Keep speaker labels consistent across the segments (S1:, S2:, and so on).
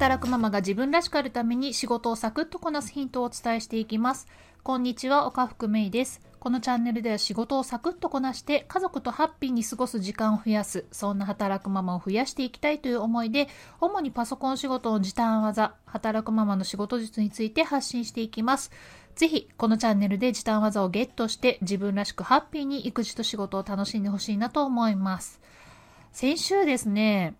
S1: 働くママが自分らしくあるために仕事をサクッとこなすヒントをお伝えしていきます。こんにちは、岡福芽衣です。このチャンネルでは仕事をサクッとこなして家族とハッピーに過ごす時間を増やす、そんな働くママを増やしていきたいという思いで、主にパソコン仕事の時短技、働くママの仕事術について発信していきます。ぜひ、このチャンネルで時短技をゲットして自分らしくハッピーに育児と仕事を楽しんでほしいなと思います。先週ですね、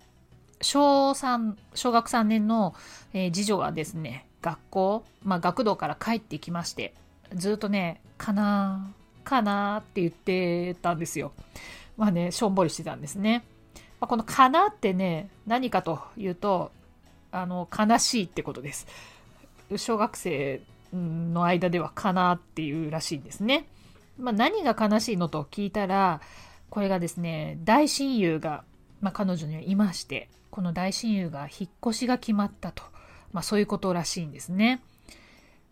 S1: 小3、小学3年の、えー次女がですね、学校、まあ学童から帰ってきまして、ずっとね、かな、かなって言ってたんですよ。まあね、しょんぼりしてたんですね。まあ、このかなってね、何かというと、あの、悲しいってことです。小学生の間ではかなっていうらしいんですね。まあ、何が悲しいのと聞いたら、これがですね、大親友が、まあ、彼女にはいまして、この大親友が引っ越しが決まったと、まあ、そういうことらしいんですね。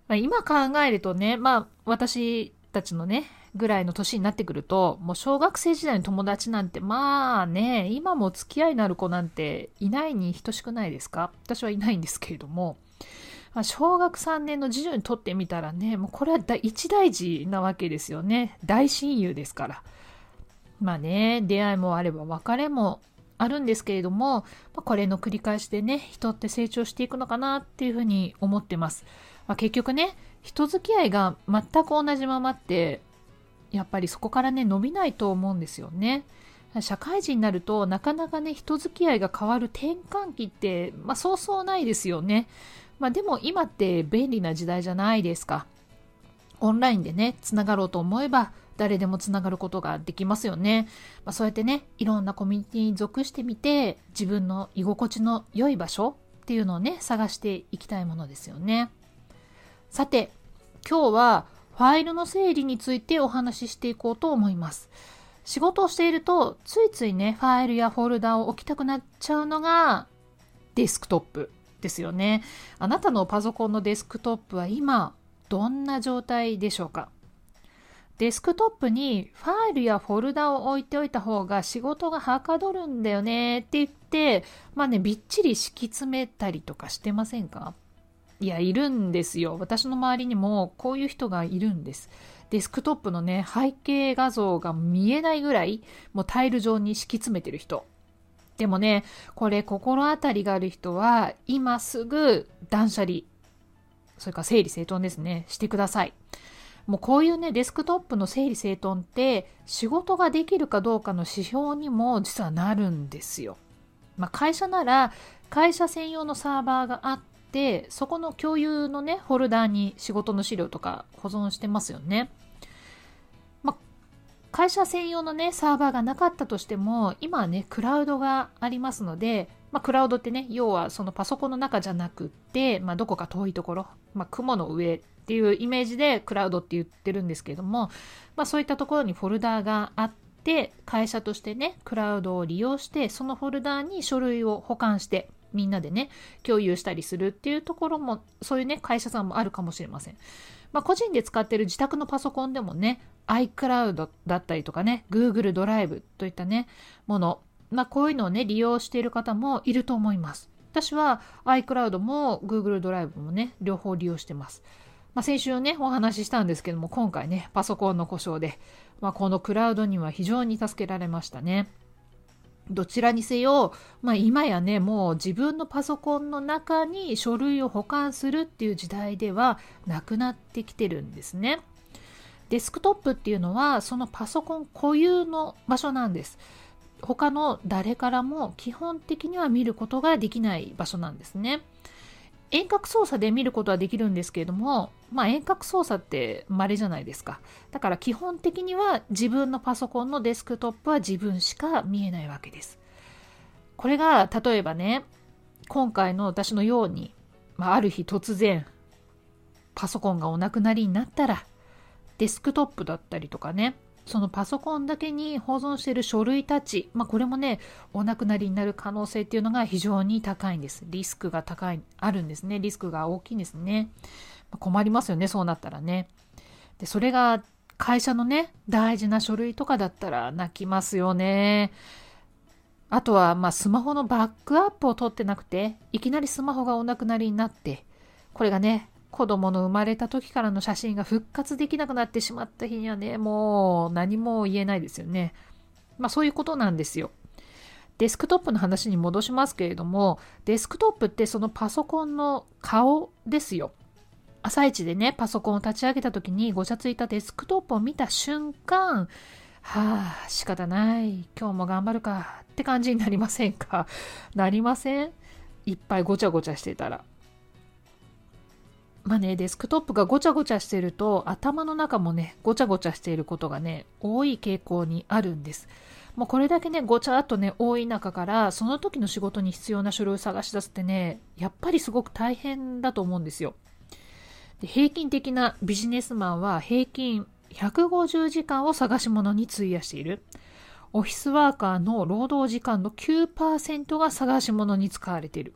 S1: まあ、今考えるとね、まあ、私たちのね、ぐらいの年になってくると、もう小学生時代の友達なんて、まあね、今も付き合いのある子なんていないに等しくないですか？私はいないんですけれども、まあ小学3年の次女にとってみたらね、もうこれは大一大事なわけですよね。大親友ですから。まあね、出会いもあれば別れもあるんですけれども、ま、これの繰り返しでね、人って成長していくのかなっていうふうに思ってます。まあ、結局ね、人付き合いが全く同じままって、やっぱりそこからね、伸びないと思うんですよね。社会人になるとなかなかね、人付き合いが変わる転換期って、まあそうそうないですよね。まあでも今って便利な時代じゃないですか。オンラインでね、つながろうと思えば、誰でもつながることができますよね。まあ、そうやってね、いろんなコミュニティに属してみて、自分の居心地の良い場所っていうのをね、探していきたいものですよね。さて、今日はファイルの整理についてお話ししていこうと思います。仕事をしていると、ついついね、ファイルやフォルダを置きたくなっちゃうのが、デスクトップですよね。あなたのパソコンのデスクトップは今、どんな状態でしょうか？デスクトップにファイルやフォルダを置いておいた方が仕事がはかどるんだよねって言って、まあね、びっちり敷き詰めたりとかしてませんか？いや、いるんですよ。私の周りにもこういう人がいるんです。デスクトップのね、背景画像が見えないぐらい、もうタイル上に敷き詰めてる人。でもね、これ心当たりがある人は、今すぐ断捨離、それから整理整頓ですね、してください。もうこういうね、デスクトップの整理整頓って、仕事ができるかどうかの指標にも実はなるんですよ。まあ、会社なら、会社専用のサーバーがあって、そこの共有のね、フォルダーに仕事の資料とか保存してますよね。ま、会社専用のね、サーバーがなかったとしても、今はね、クラウドがありますので、まあ、クラウドってね、要はそのパソコンの中じゃなくって、まあ、どこか遠いところ、まあ、雲の上っていうイメージでクラウドって言ってるんですけども、まあ、そういったところにフォルダーがあって、会社としてね、クラウドを利用して、そのフォルダーに書類を保管して、みんなでね、共有したりするっていうところも、そういうね、会社さんもあるかもしれません。まあ、個人で使ってる自宅のパソコンでもね、iCloud だったりとかね、Google ドライブといったね、もの、まあ、こういうのをね、利用している方もいると思います。私は iCloud も Google ドライブもね、両方利用してます。まあ、先週ね、お話ししたんですけども、今回ね、パソコンの故障で、まあ、このクラウドには非常に助けられましたね。どちらにせよ、まあ、今やね、もう自分のパソコンの中に書類を保管するっていう時代ではなくなってきてるんですね。デスクトップっていうのはそのパソコン固有の場所なんです。他の誰からも基本的には見ることができない場所なんですね。遠隔操作で見ることはできるんですけれども、まあ遠隔操作って稀じゃないですか。だから基本的には自分のパソコンのデスクトップは自分しか見えないわけです。これが例えばね、今回の私のように、まあ、ある日突然パソコンがお亡くなりになったら、デスクトップだったりとかね、そのパソコンだけに保存している書類たち、まあ、これもね、お亡くなりになる可能性っていうのが非常に高いんです。リスクが高い、あるんですね。リスクが大きいんですね。まあ困りますよね、そうなったらね。で、それが会社のね、大事な書類とかだったら泣きますよね。あとは、まあ、スマホのバックアップを取ってなくて、いきなりスマホがお亡くなりになって、これがね、子供の生まれた時からの写真が復活できなくなってしまった日にはね、もう何も言えないですよね。まあそういうことなんですよ。デスクトップの話に戻しますけれども、デスクトップってそのパソコンの顔ですよ。朝一でね、パソコンを立ち上げた時にごちゃついたデスクトップを見た瞬間、はあ、仕方ない。今日も頑張るか。って感じになりませんか？なりません？いっぱいごちゃごちゃしてたら。まあね、デスクトップがごちゃごちゃしてると頭の中もね、ごちゃごちゃしていることがね、多い傾向にあるんです。もうこれだけね、ごちゃっとね、多い中から、その時の仕事に必要な書類を探し出すってね、やっぱりすごく大変だと思うんですよ。で平均的なビジネスマンは平均150時間を探し物に費やしている。オフィスワーカーの労働時間の9%が探し物に使われている。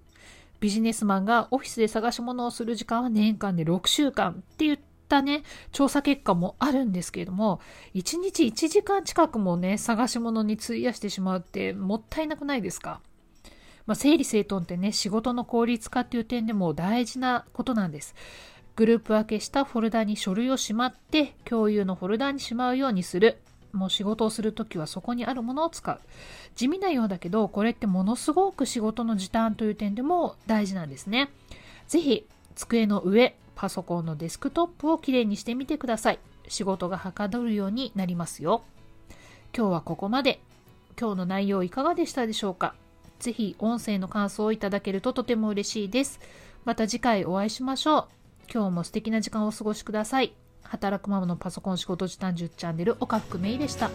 S1: ビジネスマンがオフィスで探し物をする時間は年間で6週間って言ったね、調査結果もあるんですけれども、1日1時間近くもね、探し物に費やしてしまうってもったいなくないですか？まあ、整理整頓ってね、仕事の効率化っていう点でも大事なことなんです。グループ分けしたフォルダに書類をしまって、共有のフォルダにしまうようにする。もう仕事をするときはそこにあるものを使う。地味なようだけど、これってものすごく仕事の時短という点でも大事なんですね。ぜひ、机の上、パソコンのデスクトップをきれいにしてみてください。仕事がはかどるようになりますよ。今日はここまで。今日の内容いかがでしたでしょうか？ぜひ音声の感想をいただけるととても嬉しいです。また次回お会いしましょう。今日も素敵な時間をお過ごしください。働くママのパソコン仕事時短10チャンネル岡福芽衣でした。